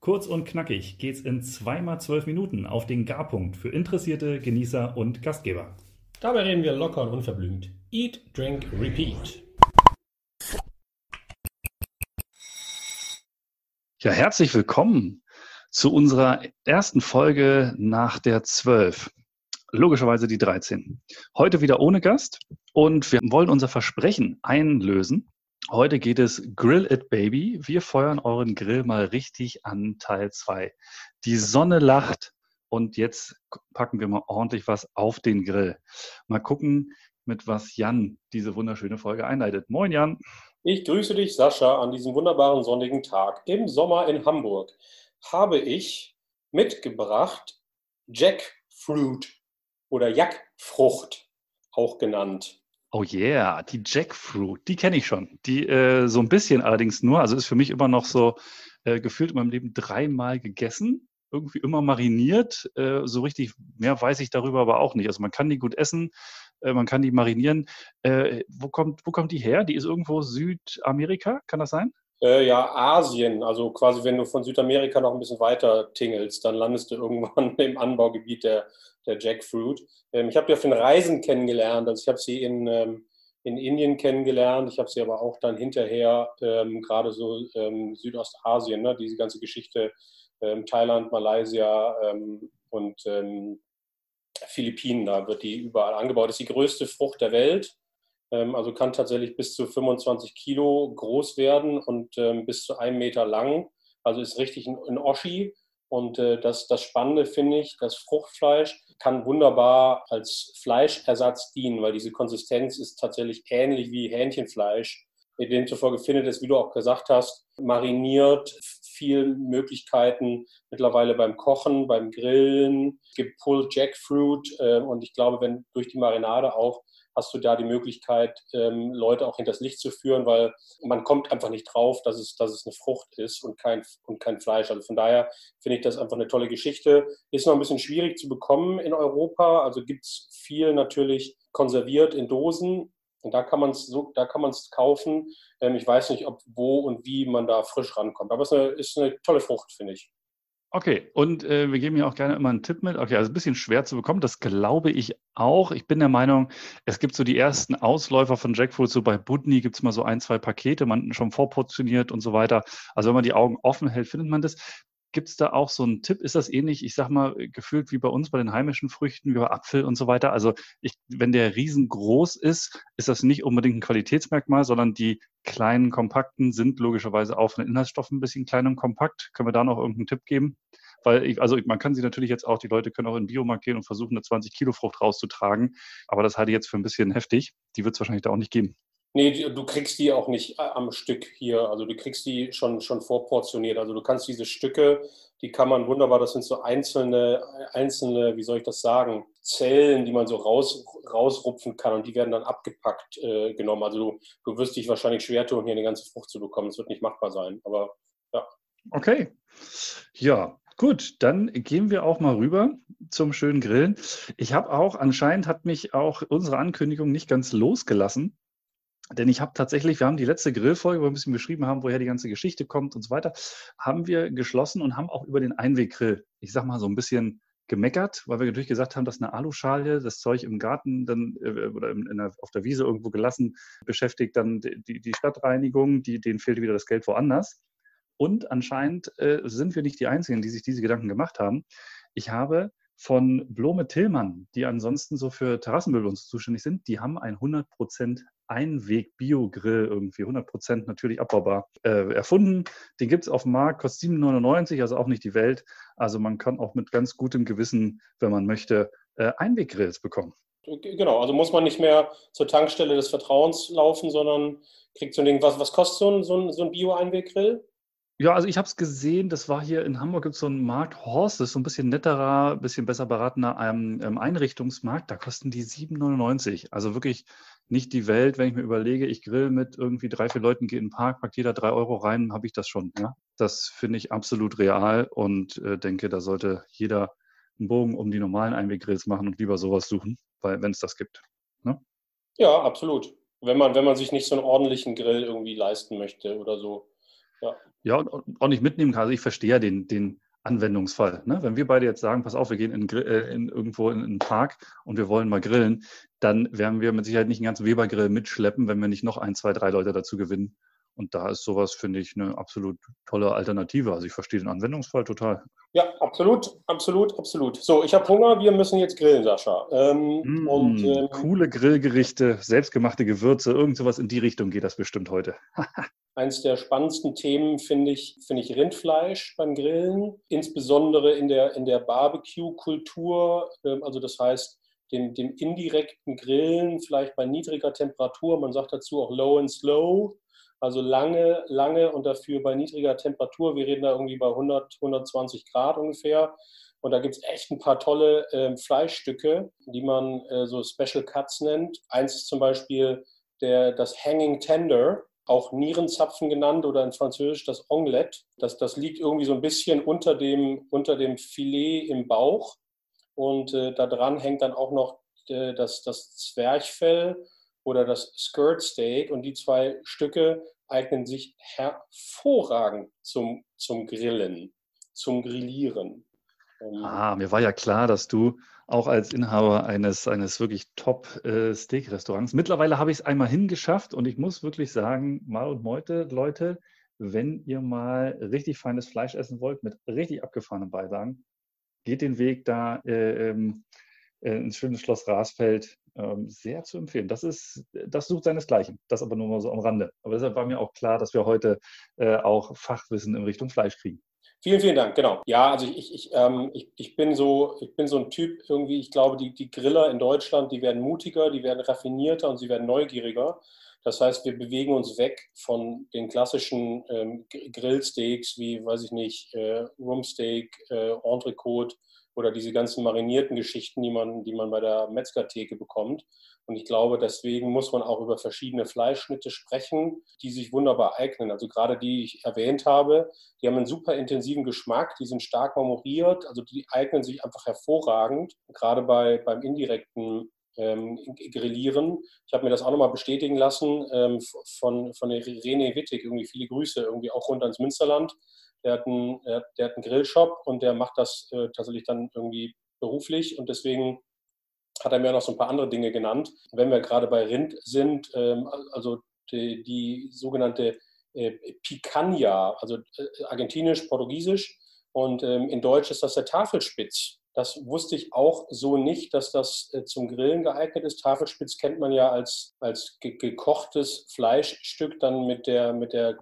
Kurz und knackig geht's in zweimal zwölf Minuten auf den Garpunkt für Interessierte, Genießer und Gastgeber. Dabei reden wir locker und unverblümt. Eat, Drink, Repeat. Ja, herzlich willkommen zu unserer ersten Folge nach der 12. Logischerweise die 13. Heute wieder ohne Gast und wir wollen unser Versprechen einlösen. Heute geht es Grill It Baby. Wir feuern euren Grill mal richtig an Teil 2. Die Sonne lacht und jetzt packen wir mal ordentlich was auf den Grill. Mal gucken, mit was Jan diese wunderschöne Folge einleitet. Moin Jan. Ich grüße dich, Sascha, an diesem wunderbaren sonnigen Tag. Im Sommer in Hamburg habe ich mitgebracht Jackfruit oder Jackfrucht auch genannt. Oh yeah, die Jackfruit, die kenne ich schon. Die äh, so ein bisschen allerdings nur, also ist für mich immer noch so äh, gefühlt in meinem Leben dreimal gegessen, irgendwie immer mariniert. Äh, so richtig mehr weiß ich darüber aber auch nicht. Also man kann die gut essen, äh, man kann die marinieren. Äh, wo, kommt, wo kommt die her? Die ist irgendwo Südamerika, kann das sein? Äh, ja, Asien. Also quasi, wenn du von Südamerika noch ein bisschen weiter tingelst, dann landest du irgendwann im Anbaugebiet der, der Jackfruit. Ähm, ich habe die auf den Reisen kennengelernt. Also ich habe sie in, ähm, in Indien kennengelernt. Ich habe sie aber auch dann hinterher ähm, gerade so ähm, Südostasien, ne, diese ganze Geschichte ähm, Thailand, Malaysia ähm, und Philippinen, da wird die überall angebaut. Das ist die größte Frucht der Welt. Ähm, also kann tatsächlich bis zu 25 Kilo groß werden und ähm, bis zu einem Meter lang. Also ist richtig ein, ein Oschi. Und äh, das, das Spannende finde ich, das Fruchtfleisch kann wunderbar als Fleischersatz dienen, weil diese Konsistenz ist tatsächlich ähnlich wie Hähnchenfleisch. Demzufolge findet es, wie du auch gesagt hast, mariniert, viele Möglichkeiten mittlerweile beim Kochen, beim Grillen. Es gibt Pulled Jackfruit äh, und ich glaube, wenn durch die Marinade auch hast du da die Möglichkeit, ähm, Leute auch hinters Licht zu führen, weil man kommt einfach nicht drauf, dass es, dass es eine Frucht ist und kein, und kein Fleisch. Also von daher finde ich das einfach eine tolle Geschichte. Ist noch ein bisschen schwierig zu bekommen in Europa. Also gibt es viel natürlich konserviert in Dosen. Und da kann man es so, da kann man es kaufen. Ähm, ich weiß nicht, ob wo und wie man da frisch rankommt. Aber es ist eine, ist eine tolle Frucht, finde ich. Okay, und äh, wir geben hier auch gerne immer einen Tipp mit. Okay, also ein bisschen schwer zu bekommen, das glaube ich auch. Ich bin der Meinung, es gibt so die ersten Ausläufer von Jackfruit, so bei Budni gibt es mal so ein, zwei Pakete, man schon vorportioniert und so weiter. Also wenn man die Augen offen hält, findet man das. Gibt es da auch so einen Tipp? Ist das ähnlich, ich sag mal, gefühlt wie bei uns bei den heimischen Früchten, wie bei Apfel und so weiter? Also ich, wenn der riesengroß ist, ist das nicht unbedingt ein Qualitätsmerkmal, sondern die kleinen, kompakten sind logischerweise auch von den Inhaltsstoffen ein bisschen klein und kompakt. Können wir da noch irgendeinen Tipp geben? Weil ich, also man kann sie natürlich jetzt auch, die Leute können auch in den Biomarkt gehen und versuchen, eine 20 Kilo Frucht rauszutragen. Aber das halte ich jetzt für ein bisschen heftig. Die wird es wahrscheinlich da auch nicht geben. Nee, du kriegst die auch nicht äh, am Stück hier. Also du kriegst die schon, schon vorportioniert. Also du kannst diese Stücke, die kann man wunderbar, das sind so einzelne, einzelne, wie soll ich das sagen, Zellen, die man so raus, rausrupfen kann und die werden dann abgepackt äh, genommen. Also du, du wirst dich wahrscheinlich schwer tun, hier eine ganze Frucht zu bekommen. Es wird nicht machbar sein. Aber ja. Okay. Ja, Gut, dann gehen wir auch mal rüber zum schönen Grillen. Ich habe auch, anscheinend hat mich auch unsere Ankündigung nicht ganz losgelassen. Denn ich habe tatsächlich, wir haben die letzte Grillfolge, wo wir ein bisschen beschrieben haben, woher die ganze Geschichte kommt und so weiter, haben wir geschlossen und haben auch über den Einweggrill, ich sag mal so ein bisschen gemeckert, weil wir natürlich gesagt haben, dass eine Aluschale das Zeug im Garten dann äh, oder in, in der, auf der Wiese irgendwo gelassen beschäftigt dann die, die Stadtreinigung, die, denen fehlt wieder das Geld woanders. Und anscheinend äh, sind wir nicht die Einzigen, die sich diese Gedanken gemacht haben. Ich habe von Blome Tillmann, die ansonsten so für Terrassenmöbel uns zuständig sind, die haben ein 100% Einweg-Bio-Grill irgendwie, 100% natürlich abbaubar, äh, erfunden. Den gibt es auf dem Markt, kostet 7,99, also auch nicht die Welt. Also man kann auch mit ganz gutem Gewissen, wenn man möchte, äh, Einweggrills bekommen. Genau, also muss man nicht mehr zur Tankstelle des Vertrauens laufen, sondern kriegt so ein Ding, was, was kostet so ein, so ein, so ein Bio-Einweggrill? Ja, also ich habe es gesehen, das war hier in Hamburg, gibt es so einen Markt Horst, das ist so ein bisschen netterer, bisschen besser beratener ähm, ähm Einrichtungsmarkt, da kosten die 7,99. Also wirklich nicht die Welt, wenn ich mir überlege, ich grill mit irgendwie drei, vier Leuten, gehe in den Park, packt jeder drei Euro rein, habe ich das schon. Ja? Das finde ich absolut real und äh, denke, da sollte jeder einen Bogen um die normalen Einweggrills machen und lieber sowas suchen, weil wenn es das gibt. Ne? Ja, absolut. Wenn man, wenn man sich nicht so einen ordentlichen Grill irgendwie leisten möchte oder so. Ja, ja und auch nicht mitnehmen kann. Also ich verstehe den, den Anwendungsfall. Ne? Wenn wir beide jetzt sagen, pass auf, wir gehen in, äh, in irgendwo in einen Park und wir wollen mal grillen, dann werden wir mit Sicherheit nicht einen ganzen Weber-Grill mitschleppen, wenn wir nicht noch ein, zwei, drei Leute dazu gewinnen. Und da ist sowas, finde ich, eine absolut tolle Alternative. Also ich verstehe den Anwendungsfall total. Ja, absolut, absolut, absolut. So, ich habe Hunger, wir müssen jetzt grillen, Sascha. Ähm, mm, und, ähm, coole Grillgerichte, selbstgemachte Gewürze, irgend sowas in die Richtung geht das bestimmt heute. Eines der spannendsten Themen finde ich, finde ich Rindfleisch beim Grillen, insbesondere in der, in der Barbecue-Kultur. Ähm, also das heißt, dem, dem indirekten Grillen, vielleicht bei niedriger Temperatur, man sagt dazu auch low and slow, also lange, lange und dafür bei niedriger Temperatur. Wir reden da irgendwie bei 100, 120 Grad ungefähr. Und da gibt es echt ein paar tolle äh, Fleischstücke, die man äh, so Special Cuts nennt. Eins ist zum Beispiel der, das Hanging Tender, auch Nierenzapfen genannt oder in Französisch das Omelette. Das, das liegt irgendwie so ein bisschen unter dem, unter dem Filet im Bauch. Und äh, da dran hängt dann auch noch äh, das, das Zwerchfell oder das Skirt Steak. Und die zwei Stücke eignen sich hervorragend zum, zum Grillen, zum Grillieren. Ähm, ah, mir war ja klar, dass du auch als Inhaber eines, eines wirklich Top-Steak-Restaurants, mittlerweile habe ich es einmal hingeschafft und ich muss wirklich sagen, mal und meute, Leute, wenn ihr mal richtig feines Fleisch essen wollt mit richtig abgefahrenen Beilagen, geht den Weg da äh, ähm, äh, ins schöne Schloss Rasfeld. Ähm, sehr zu empfehlen. Das ist, das sucht seinesgleichen. Das aber nur mal so am Rande. Aber deshalb war mir auch klar, dass wir heute äh, auch Fachwissen in Richtung Fleisch kriegen. Vielen, vielen Dank, genau. Ja, also ich, ich, ähm, ich, ich, bin so, ich bin so ein Typ irgendwie, ich glaube, die, die Griller in Deutschland, die werden mutiger, die werden raffinierter und sie werden neugieriger. Das heißt, wir bewegen uns weg von den klassischen ähm, Grillsteaks wie, weiß ich nicht, äh, Rumsteak, äh, Entrecote, oder diese ganzen marinierten Geschichten, die man, die man bei der Metzgertheke bekommt. Und ich glaube, deswegen muss man auch über verschiedene Fleischschnitte sprechen, die sich wunderbar eignen. Also gerade die, die ich erwähnt habe, die haben einen super intensiven Geschmack, die sind stark marmoriert, also die eignen sich einfach hervorragend, gerade bei, beim indirekten ähm, Grillieren. Ich habe mir das auch nochmal bestätigen lassen ähm, von, von der René Wittig, irgendwie viele Grüße, irgendwie auch rund ans Münsterland der hat einen, der hat einen Grillshop und der macht das äh, tatsächlich dann irgendwie beruflich und deswegen hat er mir noch so ein paar andere Dinge genannt. Wenn wir gerade bei Rind sind, ähm, also die, die sogenannte äh, Picanha, also äh, argentinisch, portugiesisch und ähm, in Deutsch ist das der Tafelspitz. Das wusste ich auch so nicht, dass das äh, zum Grillen geeignet ist. Tafelspitz kennt man ja als, als gekochtes Fleischstück dann mit der, mit der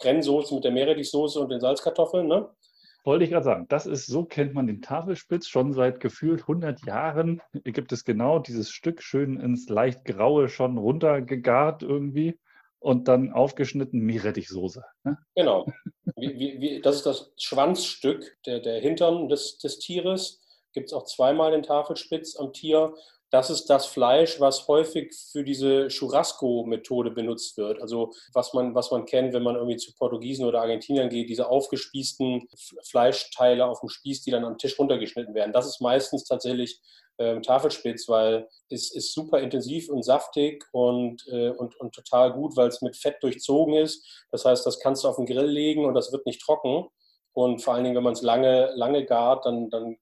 Brennsoße mit der Meerrettichsoße und den Salzkartoffeln, ne? Wollte ich gerade sagen, das ist, so kennt man den Tafelspitz. Schon seit gefühlt 100 Jahren gibt es genau dieses Stück schön ins leicht graue schon runtergegart irgendwie und dann aufgeschnitten Meerrettichsoße. Ne? Genau. Wie, wie, wie, das ist das Schwanzstück, der, der Hintern des, des Tieres. Gibt es auch zweimal den Tafelspitz am Tier das ist das Fleisch, was häufig für diese Churrasco-Methode benutzt wird. Also was man, was man kennt, wenn man irgendwie zu Portugiesen oder Argentiniern geht, diese aufgespießten Fleischteile auf dem Spieß, die dann am Tisch runtergeschnitten werden. Das ist meistens tatsächlich äh, Tafelspitz, weil es ist super intensiv und saftig und, äh, und, und total gut, weil es mit Fett durchzogen ist. Das heißt, das kannst du auf den Grill legen und das wird nicht trocken. Und vor allen Dingen, wenn man es lange, lange gart, dann, dann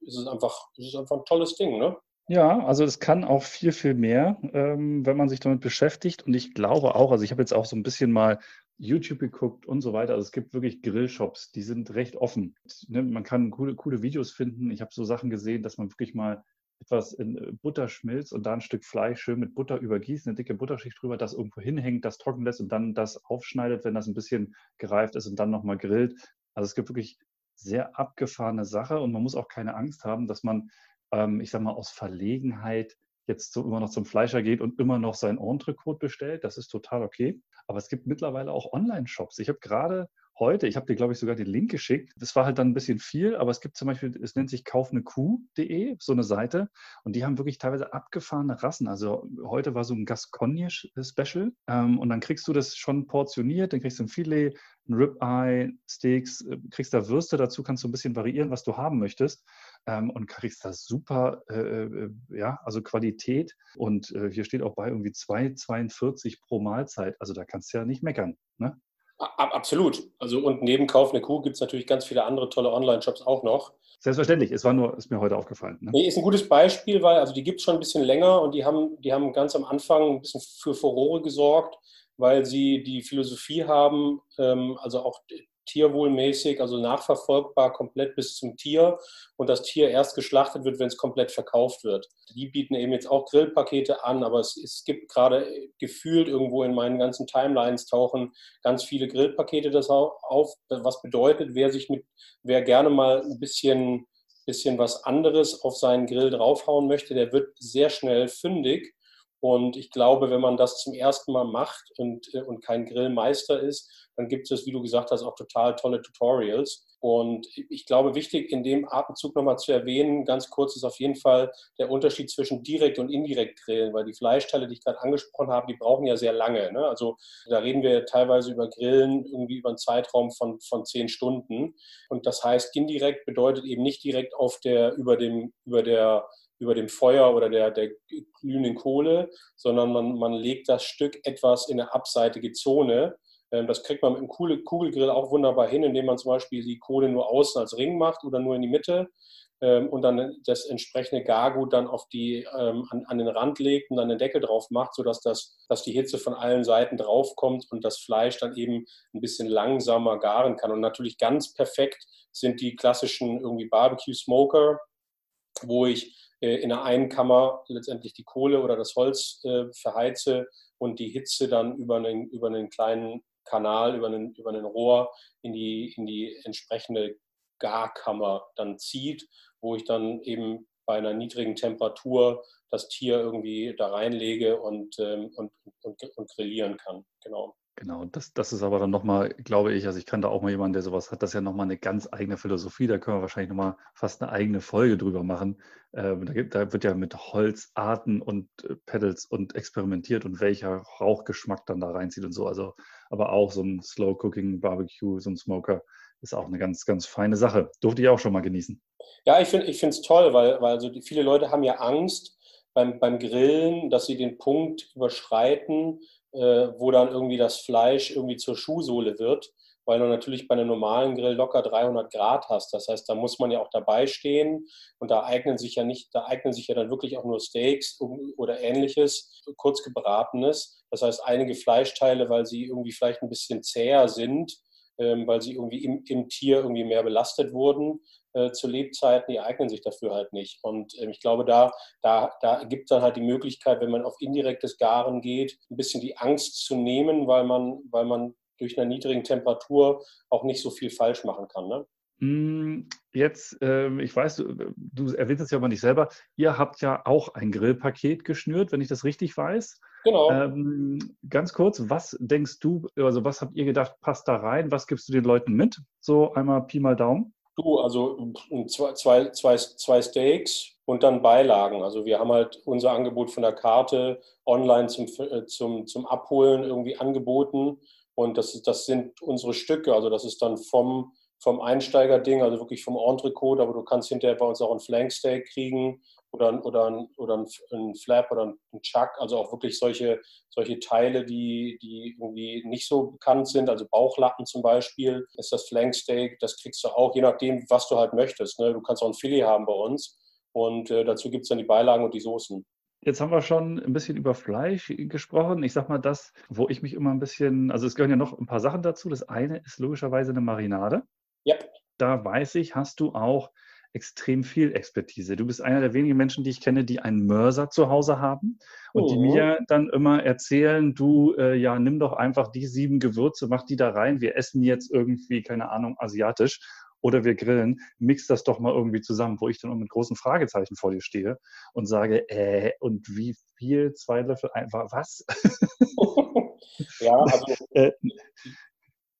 ist es einfach, ist es einfach ein tolles Ding, ne? Ja, also es kann auch viel, viel mehr, ähm, wenn man sich damit beschäftigt. Und ich glaube auch, also ich habe jetzt auch so ein bisschen mal YouTube geguckt und so weiter. Also es gibt wirklich Grillshops, die sind recht offen. Ne, man kann coole, coole Videos finden. Ich habe so Sachen gesehen, dass man wirklich mal etwas in äh, Butter schmilzt und da ein Stück Fleisch schön mit Butter übergießt, eine dicke Butterschicht drüber, das irgendwo hinhängt, das trocken lässt und dann das aufschneidet, wenn das ein bisschen gereift ist und dann nochmal grillt. Also es gibt wirklich sehr abgefahrene Sache und man muss auch keine Angst haben, dass man ähm, ich sage mal, aus Verlegenheit jetzt so immer noch zum Fleischer geht und immer noch sein Entrecote bestellt. Das ist total okay. Aber es gibt mittlerweile auch Online-Shops. Ich habe gerade heute, ich habe dir, glaube ich, sogar den Link geschickt. Das war halt dann ein bisschen viel, aber es gibt zum Beispiel, es nennt sich kaufnekuh.de, so eine Seite. Und die haben wirklich teilweise abgefahrene Rassen. Also heute war so ein Gascogne-Special. Ähm, und dann kriegst du das schon portioniert, dann kriegst du ein Filet, ein Ribeye, Steaks, äh, kriegst da Würste dazu, kannst du ein bisschen variieren, was du haben möchtest. Ähm, und kriegst da super, äh, äh, ja, also Qualität. Und äh, hier steht auch bei irgendwie 2,42 pro Mahlzeit. Also da kannst du ja nicht meckern. Ne? Absolut. Also und neben Kauf eine Kuh gibt es natürlich ganz viele andere tolle Online-Shops auch noch. Selbstverständlich, es war nur, ist mir heute aufgefallen. Ne? Nee, ist ein gutes Beispiel, weil also die gibt es schon ein bisschen länger und die haben, die haben ganz am Anfang ein bisschen für Furore gesorgt, weil sie die Philosophie haben, ähm, also auch tierwohlmäßig, also nachverfolgbar komplett bis zum Tier und das Tier erst geschlachtet wird, wenn es komplett verkauft wird. Die bieten eben jetzt auch Grillpakete an, aber es, es gibt gerade gefühlt irgendwo in meinen ganzen Timelines tauchen ganz viele Grillpakete das auf, was bedeutet, wer sich mit, wer gerne mal ein bisschen, bisschen was anderes auf seinen Grill draufhauen möchte, der wird sehr schnell fündig. Und ich glaube, wenn man das zum ersten Mal macht und, und kein Grillmeister ist, dann gibt es, wie du gesagt hast, auch total tolle Tutorials. Und ich glaube, wichtig in dem Atemzug nochmal zu erwähnen, ganz kurz ist auf jeden Fall der Unterschied zwischen direkt und indirekt Grillen, weil die Fleischteile, die ich gerade angesprochen habe, die brauchen ja sehr lange. Ne? Also da reden wir teilweise über Grillen irgendwie über einen Zeitraum von, von zehn Stunden. Und das heißt, indirekt bedeutet eben nicht direkt auf der, über dem, über der über dem Feuer oder der, der glühenden Kohle, sondern man, man legt das Stück etwas in eine abseitige Zone, ähm, das kriegt man mit einem Kugelgrill auch wunderbar hin, indem man zum Beispiel die Kohle nur außen als Ring macht oder nur in die Mitte ähm, und dann das entsprechende Gargut dann auf die, ähm, an, an, den Rand legt und dann den Deckel drauf macht, sodass das, dass die Hitze von allen Seiten draufkommt und das Fleisch dann eben ein bisschen langsamer garen kann. Und natürlich ganz perfekt sind die klassischen irgendwie Barbecue Smoker, wo ich in der einen Kammer letztendlich die Kohle oder das Holz äh, verheize und die Hitze dann über einen, über einen kleinen Kanal, über einen, über einen Rohr in die, in die entsprechende Garkammer dann zieht, wo ich dann eben bei einer niedrigen Temperatur das Tier irgendwie da reinlege und, ähm, und, und, und grillieren kann. Genau. Genau, das, das ist aber dann nochmal, glaube ich, also ich kann da auch mal jemanden, der sowas hat, das ist ja nochmal eine ganz eigene Philosophie. Da können wir wahrscheinlich nochmal fast eine eigene Folge drüber machen. Ähm, da, gibt, da, wird ja mit Holzarten und äh, Pedals und experimentiert und welcher Rauchgeschmack dann da reinzieht und so. Also, aber auch so ein Slow Cooking Barbecue, so ein Smoker ist auch eine ganz, ganz feine Sache. Durfte ich auch schon mal genießen. Ja, ich finde es toll, weil, weil also die, viele Leute haben ja Angst beim, beim Grillen, dass sie den Punkt überschreiten, äh, wo dann irgendwie das Fleisch irgendwie zur Schuhsohle wird, weil du natürlich bei einem normalen Grill locker 300 Grad hast. Das heißt, da muss man ja auch dabei stehen und da eignen sich ja nicht, da eignen sich ja dann wirklich auch nur Steaks oder ähnliches, kurz gebratenes. Das heißt, einige Fleischteile, weil sie irgendwie vielleicht ein bisschen zäher sind, ähm, weil sie irgendwie im, im Tier irgendwie mehr belastet wurden, äh, zu Lebzeiten, die eignen sich dafür halt nicht. Und ähm, ich glaube, da, da, da gibt es dann halt die Möglichkeit, wenn man auf indirektes Garen geht, ein bisschen die Angst zu nehmen, weil man, weil man durch eine niedrige Temperatur auch nicht so viel falsch machen kann. Ne? Hm, jetzt, äh, ich weiß, du, du erwähnst es ja aber nicht selber, ihr habt ja auch ein Grillpaket geschnürt, wenn ich das richtig weiß. Genau. Ähm, ganz kurz, was denkst du, also was habt ihr gedacht, passt da rein? Was gibst du den Leuten mit? So einmal Pi mal Daumen. Du, also zwei, zwei, zwei, Steaks und dann Beilagen. Also wir haben halt unser Angebot von der Karte online zum, äh, zum, zum Abholen irgendwie angeboten. Und das, das sind unsere Stücke. Also das ist dann vom, vom Einsteigerding, also wirklich vom Entrecot, aber du kannst hinterher bei uns auch ein Flanksteak kriegen oder, oder, ein, oder ein, ein Flap oder ein Chuck, also auch wirklich solche, solche Teile, die, die irgendwie nicht so bekannt sind, also Bauchlappen zum Beispiel, ist das Flanksteak, das kriegst du auch, je nachdem, was du halt möchtest. Ne? Du kannst auch ein Filet haben bei uns und äh, dazu gibt es dann die Beilagen und die Soßen. Jetzt haben wir schon ein bisschen über Fleisch gesprochen. Ich sag mal, das, wo ich mich immer ein bisschen, also es gehören ja noch ein paar Sachen dazu. Das eine ist logischerweise eine Marinade. Ja. Da weiß ich, hast du auch extrem viel Expertise. Du bist einer der wenigen Menschen, die ich kenne, die einen Mörser zu Hause haben und oh. die mir dann immer erzählen, du, äh, ja, nimm doch einfach die sieben Gewürze, mach die da rein, wir essen jetzt irgendwie, keine Ahnung, asiatisch oder wir grillen, mix das doch mal irgendwie zusammen, wo ich dann mit großen Fragezeichen vor dir stehe und sage, äh, und wie viel? Zwei Löffel einfach, was? ja, also äh,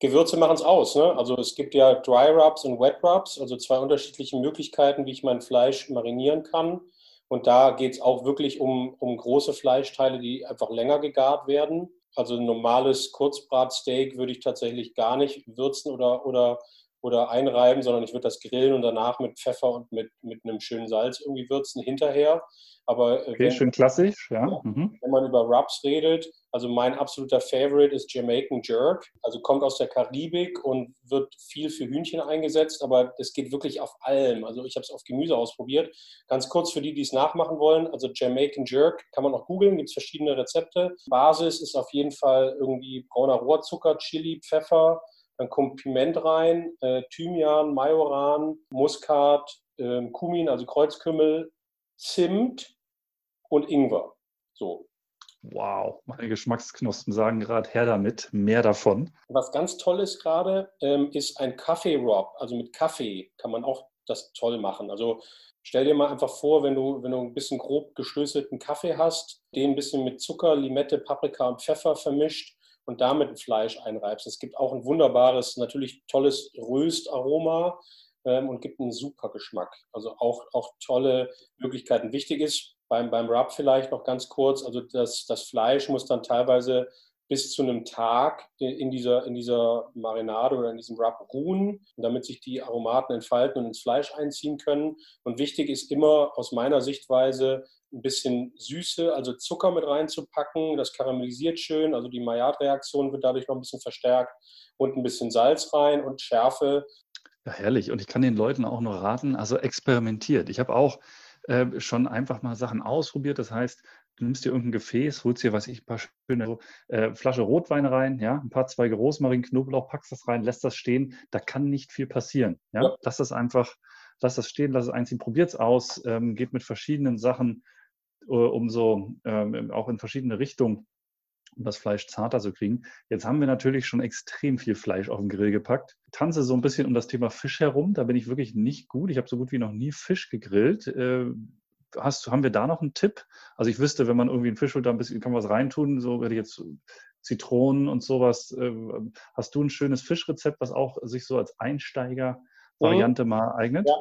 Gewürze machen es aus. Ne? Also es gibt ja Dry Rubs und Wet Rubs, also zwei unterschiedliche Möglichkeiten, wie ich mein Fleisch marinieren kann. Und da geht es auch wirklich um, um große Fleischteile, die einfach länger gegart werden. Also ein normales Kurzbratsteak würde ich tatsächlich gar nicht würzen oder, oder, oder einreiben, sondern ich würde das grillen und danach mit Pfeffer und mit, mit einem schönen Salz irgendwie würzen hinterher. Aber äh, okay, wenn, schön klassisch, ja. Mhm. Wenn man über Rubs redet, also mein absoluter Favorite ist Jamaican Jerk. Also kommt aus der Karibik und wird viel für Hühnchen eingesetzt, aber das geht wirklich auf allem. Also ich habe es auf Gemüse ausprobiert. Ganz kurz für die, die es nachmachen wollen. Also Jamaican Jerk kann man auch googeln, gibt es verschiedene Rezepte. Basis ist auf jeden Fall irgendwie brauner Rohrzucker, Chili, Pfeffer. Dann kommt Piment rein, äh, Thymian, Majoran, Muskat, äh, Kumin, also Kreuzkümmel, Zimt und Ingwer. So. Wow, meine Geschmacksknospen sagen gerade her damit, mehr davon. Was ganz toll ist gerade, ähm, ist ein Kaffee-Rob. Also mit Kaffee kann man auch das toll machen. Also stell dir mal einfach vor, wenn du, wenn du ein bisschen grob gestößelten Kaffee hast, den ein bisschen mit Zucker, Limette, Paprika und Pfeffer vermischt und damit Fleisch einreibst. Es gibt auch ein wunderbares, natürlich tolles Röstaroma ähm, und gibt einen super Geschmack. Also auch, auch tolle Möglichkeiten. Wichtig ist beim, beim Rub vielleicht noch ganz kurz, also das, das Fleisch muss dann teilweise bis zu einem Tag in dieser, in dieser Marinade oder in diesem Rub ruhen, damit sich die Aromaten entfalten und ins Fleisch einziehen können. Und wichtig ist immer aus meiner Sichtweise ein bisschen Süße, also Zucker mit reinzupacken. Das karamellisiert schön, also die Maillard-Reaktion wird dadurch noch ein bisschen verstärkt und ein bisschen Salz rein und Schärfe. Ja, herrlich. Und ich kann den Leuten auch nur raten, also experimentiert. Ich habe auch äh, schon einfach mal Sachen ausprobiert. Das heißt, du nimmst dir irgendein Gefäß, holst dir, was ich, ein paar schöne äh, Flasche Rotwein rein, ja, ein paar Zweige Rosmarin, Knoblauch, packst das rein, lässt das stehen. Da kann nicht viel passieren. Ja, ja. lass das einfach, lass das stehen, lass es einziehen, probiert es aus, ähm, geht mit verschiedenen Sachen äh, um so ähm, auch in verschiedene Richtungen um das Fleisch zarter zu kriegen. Jetzt haben wir natürlich schon extrem viel Fleisch auf den Grill gepackt. Tanze so ein bisschen um das Thema Fisch herum. Da bin ich wirklich nicht gut. Ich habe so gut wie noch nie Fisch gegrillt. Äh, hast, haben wir da noch einen Tipp? Also ich wüsste, wenn man irgendwie einen Fisch holt, da ein bisschen kann man was reintun. So werde ich jetzt Zitronen und sowas. Äh, hast du ein schönes Fischrezept, was auch sich so als Einsteiger-Variante mhm. mal eignet? Ja,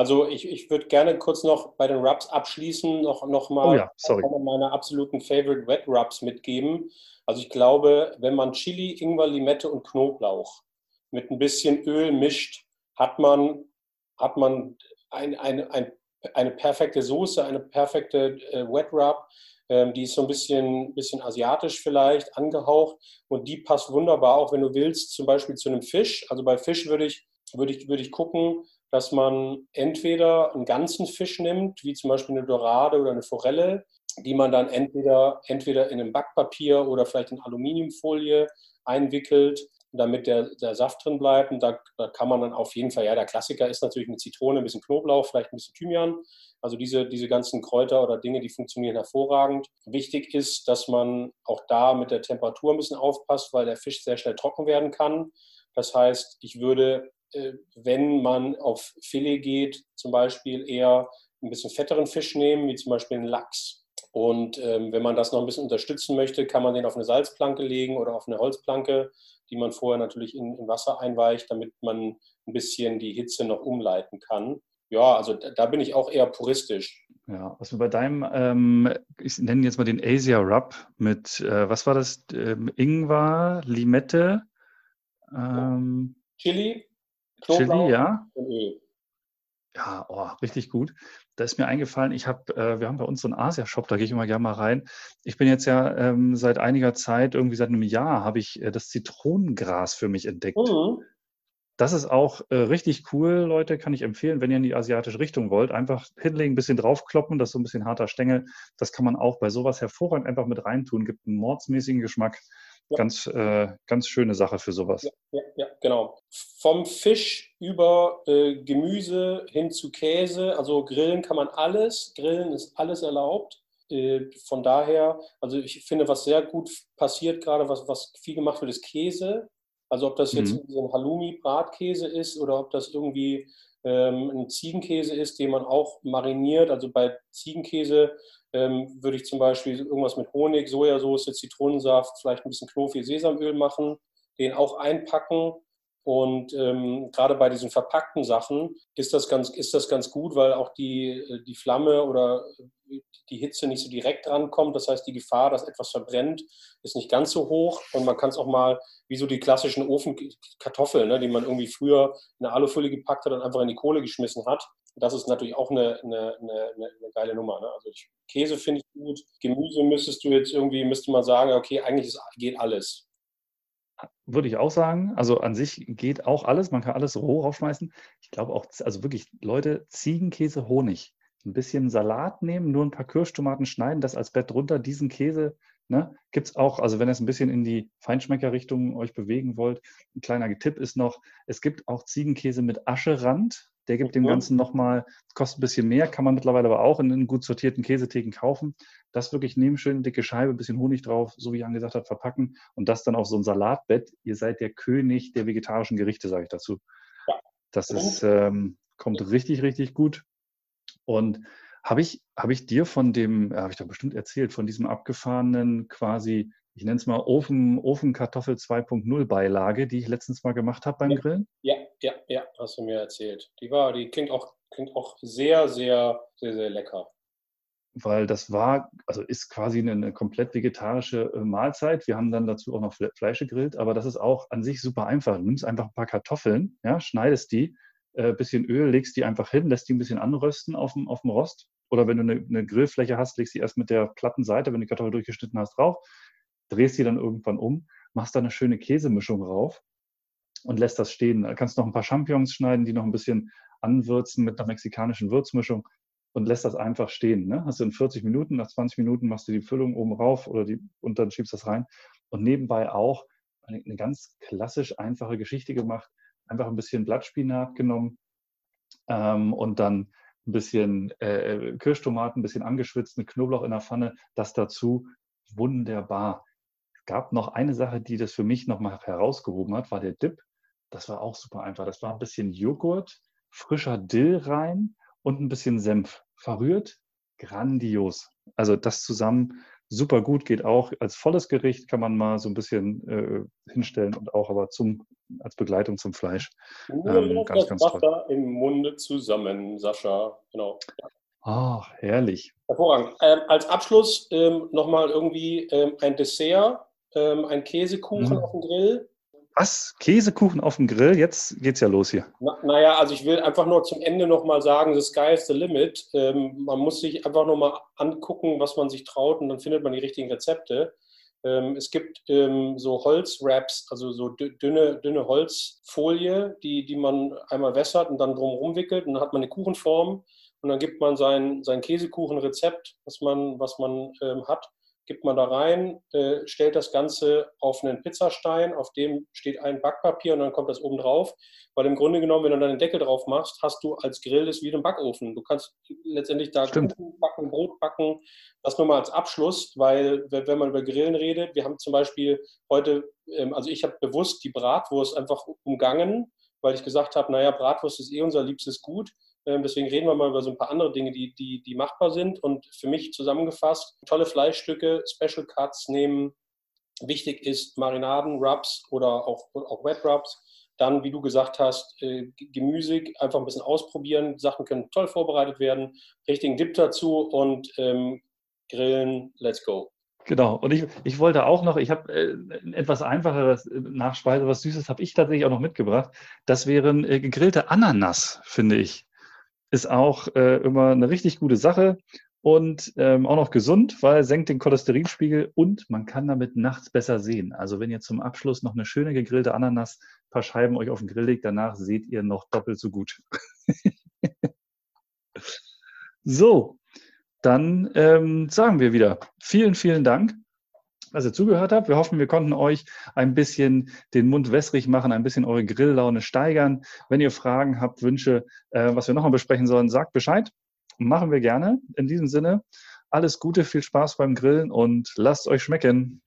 also ich, ich würde gerne kurz noch bei den Rubs abschließen, noch, noch mal oh ja, meine absoluten Favorite Wet Rubs mitgeben. Also ich glaube, wenn man Chili, Ingwer, Limette und Knoblauch mit ein bisschen Öl mischt, hat man, hat man ein, ein, ein, eine perfekte Soße, eine perfekte äh, Wet Rub. Ähm, die ist so ein bisschen, bisschen asiatisch vielleicht angehaucht und die passt wunderbar auch, wenn du willst, zum Beispiel zu einem Fisch. Also bei Fisch würde ich, würde ich, würde ich gucken, dass man entweder einen ganzen Fisch nimmt, wie zum Beispiel eine Dorade oder eine Forelle, die man dann entweder, entweder in einem Backpapier oder vielleicht in Aluminiumfolie einwickelt, damit der, der Saft drin bleibt. Und da, da, kann man dann auf jeden Fall, ja, der Klassiker ist natürlich eine Zitrone, ein bisschen Knoblauch, vielleicht ein bisschen Thymian. Also diese, diese ganzen Kräuter oder Dinge, die funktionieren hervorragend. Wichtig ist, dass man auch da mit der Temperatur ein bisschen aufpasst, weil der Fisch sehr schnell trocken werden kann. Das heißt, ich würde wenn man auf Filet geht, zum Beispiel eher ein bisschen fetteren Fisch nehmen, wie zum Beispiel einen Lachs. Und ähm, wenn man das noch ein bisschen unterstützen möchte, kann man den auf eine Salzplanke legen oder auf eine Holzplanke, die man vorher natürlich in, in Wasser einweicht, damit man ein bisschen die Hitze noch umleiten kann. Ja, also da, da bin ich auch eher puristisch. Ja, was wir bei deinem, ähm, ich nenne jetzt mal den Asia Rub mit, äh, was war das? Ähm, Ingwer, Limette, ähm, Chili, Chili, ja. Ja, oh, richtig gut. Da ist mir eingefallen, ich habe, äh, wir haben bei uns so einen Asia-Shop, da gehe ich immer gerne mal rein. Ich bin jetzt ja ähm, seit einiger Zeit, irgendwie seit einem Jahr, habe ich äh, das Zitronengras für mich entdeckt. Mhm. Das ist auch äh, richtig cool, Leute, kann ich empfehlen, wenn ihr in die asiatische Richtung wollt. Einfach hinlegen, ein bisschen draufkloppen, das ist so ein bisschen harter Stängel. Das kann man auch bei sowas hervorragend einfach mit reintun. Gibt einen mordsmäßigen Geschmack. Ja. Ganz, äh, ganz schöne Sache für sowas. Ja, ja, ja genau. Vom Fisch über äh, Gemüse hin zu Käse, also grillen kann man alles. Grillen ist alles erlaubt. Äh, von daher, also ich finde, was sehr gut passiert gerade, was, was viel gemacht wird, ist Käse. Also ob das jetzt mhm. so ein Halloumi-Bratkäse ist oder ob das irgendwie ähm, ein Ziegenkäse ist, den man auch mariniert. Also bei Ziegenkäse ähm, würde ich zum Beispiel irgendwas mit Honig, Sojasauce, Zitronensaft, vielleicht ein bisschen Knofi, Sesamöl machen, den auch einpacken. Und ähm, gerade bei diesen verpackten Sachen ist das ganz, ist das ganz gut, weil auch die, äh, die Flamme oder die Hitze nicht so direkt rankommt. Das heißt, die Gefahr, dass etwas verbrennt, ist nicht ganz so hoch. Und man kann es auch mal, wie so die klassischen Ofenkartoffeln, ne, die man irgendwie früher in eine Alufolie gepackt hat und einfach in die Kohle geschmissen hat. Das ist natürlich auch eine, eine, eine, eine geile Nummer. Ne? Also Käse finde ich gut. Gemüse müsstest du jetzt irgendwie, müsste man sagen, okay, eigentlich ist, geht alles. Würde ich auch sagen. Also an sich geht auch alles. Man kann alles roh raufschmeißen. Ich glaube auch, also wirklich, Leute, Ziegenkäse, Honig. Ein bisschen Salat nehmen, nur ein paar Kirschtomaten schneiden, das als Bett runter, diesen Käse. Ne, Gibt es auch, also wenn ihr es ein bisschen in die Feinschmeckerrichtung euch bewegen wollt, ein kleiner Tipp ist noch, es gibt auch Ziegenkäse mit Ascherand. Der gibt dem Ganzen nochmal, kostet ein bisschen mehr, kann man mittlerweile aber auch in einen gut sortierten Käsetheken kaufen. Das wirklich nehmen, schön dicke Scheibe, ein bisschen Honig drauf, so wie Jan gesagt hat, verpacken und das dann auf so ein Salatbett. Ihr seid der König der vegetarischen Gerichte, sage ich dazu. Das ist, ähm, kommt richtig, richtig gut. Und habe ich, hab ich dir von dem, habe ich doch bestimmt erzählt, von diesem abgefahrenen quasi ich nenne es mal Ofen, Ofenkartoffel 2.0 Beilage, die ich letztens mal gemacht habe beim ja, Grillen? Ja, ja, ja, hast du mir erzählt. Die war, die klingt auch, klingt auch sehr, sehr, sehr, sehr lecker. Weil das war, also ist quasi eine, komplett vegetarische äh, Mahlzeit. Wir haben dann dazu auch noch Fleisch gegrillt, aber das ist auch an sich super einfach. Du nimmst einfach ein paar Kartoffeln, ja, schneidest die, äh, bisschen Öl, legst die einfach hin, lässt die ein bisschen anrösten auf dem, auf dem Rost. Oder wenn du eine, eine Grillfläche hast, legst die erst mit der platten Seite, wenn du die Kartoffel durchgeschnitten hast, drauf drehst die dann irgendwann um, machst da eine schöne Käsemischung rauf und lässt das stehen. Da kannst du noch ein paar Champignons schneiden, die noch ein bisschen anwürzen mit einer mexikanischen Würzmischung und lässt das einfach stehen. Ne? Hast du in 40 Minuten, nach 20 Minuten machst du die Füllung oben rauf oder die, und dann schiebst das rein. Und nebenbei auch eine, eine ganz klassisch einfache Geschichte gemacht. Einfach ein bisschen Blattspinat genommen ähm, und dann ein bisschen äh, Kirschtomaten, ein bisschen angeschwitzt, mit Knoblauch in der Pfanne, das dazu wunderbar gab noch eine Sache, die das für mich nochmal herausgehoben hat, war der Dip. Das war auch super einfach. Das war ein bisschen Joghurt, frischer Dill rein und ein bisschen Senf. Verrührt, grandios. Also das zusammen super gut, geht auch als volles Gericht, kann man mal so ein bisschen äh, hinstellen und auch aber zum, als Begleitung zum Fleisch. Ähm, ganz, ganz Wasser toll. im Munde zusammen, Sascha. Genau. Ach, herrlich. Hervorragend. Ähm, als Abschluss ähm, nochmal irgendwie ähm, ein Dessert ähm, ein Käsekuchen mhm. auf dem Grill. Was? Käsekuchen auf dem Grill? Jetzt geht's ja los hier. Na, naja, also ich will einfach nur zum Ende nochmal sagen, the sky is the limit. Ähm, man muss sich einfach nochmal angucken, was man sich traut und dann findet man die richtigen Rezepte. Ähm, es gibt ähm, so Holzwraps, also so dünne, dünne Holzfolie, die, die man einmal wässert und dann drumherum wickelt und dann hat man eine Kuchenform und dann gibt man sein, sein Käsekuchenrezept, was man, was man ähm, hat gibt man da rein, äh, stellt das Ganze auf einen Pizzastein, auf dem steht ein Backpapier und dann kommt das oben drauf. Weil im Grunde genommen, wenn du dann den Deckel drauf machst, hast du als Grill das wie ein Backofen. Du kannst letztendlich da Kuchen backen, Brot backen. Das nur mal als Abschluss, weil wenn man über Grillen redet, wir haben zum Beispiel heute, ähm, also ich habe bewusst die Bratwurst einfach umgangen, weil ich gesagt habe, naja, Bratwurst ist eh unser liebstes Gut. Ähm, deswegen reden wir mal über so ein paar andere Dinge, die, die, die machbar sind. Und für mich zusammengefasst, tolle Fleischstücke, Special Cuts nehmen. Wichtig ist Marinaden, Rubs oder auch, auch Wet Rubs. Dann, wie du gesagt hast, äh, Gemüse einfach ein bisschen ausprobieren. Sachen können toll vorbereitet werden. Richtigen Dip dazu und ähm, grillen. Let's go. Genau. Und ich, ich wollte auch noch, ich habe äh, etwas einfacheres äh, Nachspeise, was Süßes habe ich tatsächlich auch noch mitgebracht. Das wären äh, gegrillte Ananas, finde ich ist auch äh, immer eine richtig gute Sache und ähm, auch noch gesund, weil senkt den Cholesterinspiegel und man kann damit nachts besser sehen. Also wenn ihr zum Abschluss noch eine schöne gegrillte Ananas, ein paar Scheiben euch auf den Grill legt, danach seht ihr noch doppelt so gut. so, dann ähm, sagen wir wieder vielen, vielen Dank dass ihr zugehört habt. Wir hoffen, wir konnten euch ein bisschen den Mund wässrig machen, ein bisschen eure Grilllaune steigern. Wenn ihr Fragen habt, Wünsche, äh, was wir noch mal besprechen sollen, sagt Bescheid. Machen wir gerne. In diesem Sinne, alles Gute, viel Spaß beim Grillen und lasst euch schmecken.